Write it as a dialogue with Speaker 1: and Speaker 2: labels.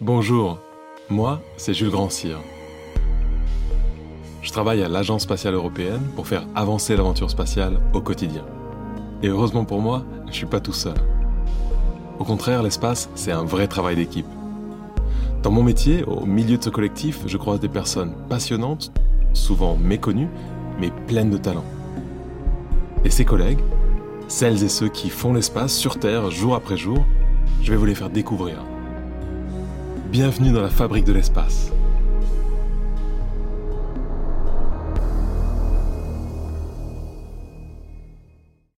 Speaker 1: Bonjour, moi c'est Jules Grandcir. Je travaille à l'Agence spatiale européenne pour faire avancer l'aventure spatiale au quotidien. Et heureusement pour moi, je suis pas tout seul. Au contraire, l'espace, c'est un vrai travail d'équipe. Dans mon métier, au milieu de ce collectif, je croise des personnes passionnantes, souvent méconnues, mais pleines de talent. Et ces collègues, celles et ceux qui font l'espace sur Terre jour après jour, je vais vous les faire découvrir. Bienvenue dans la fabrique de l'espace.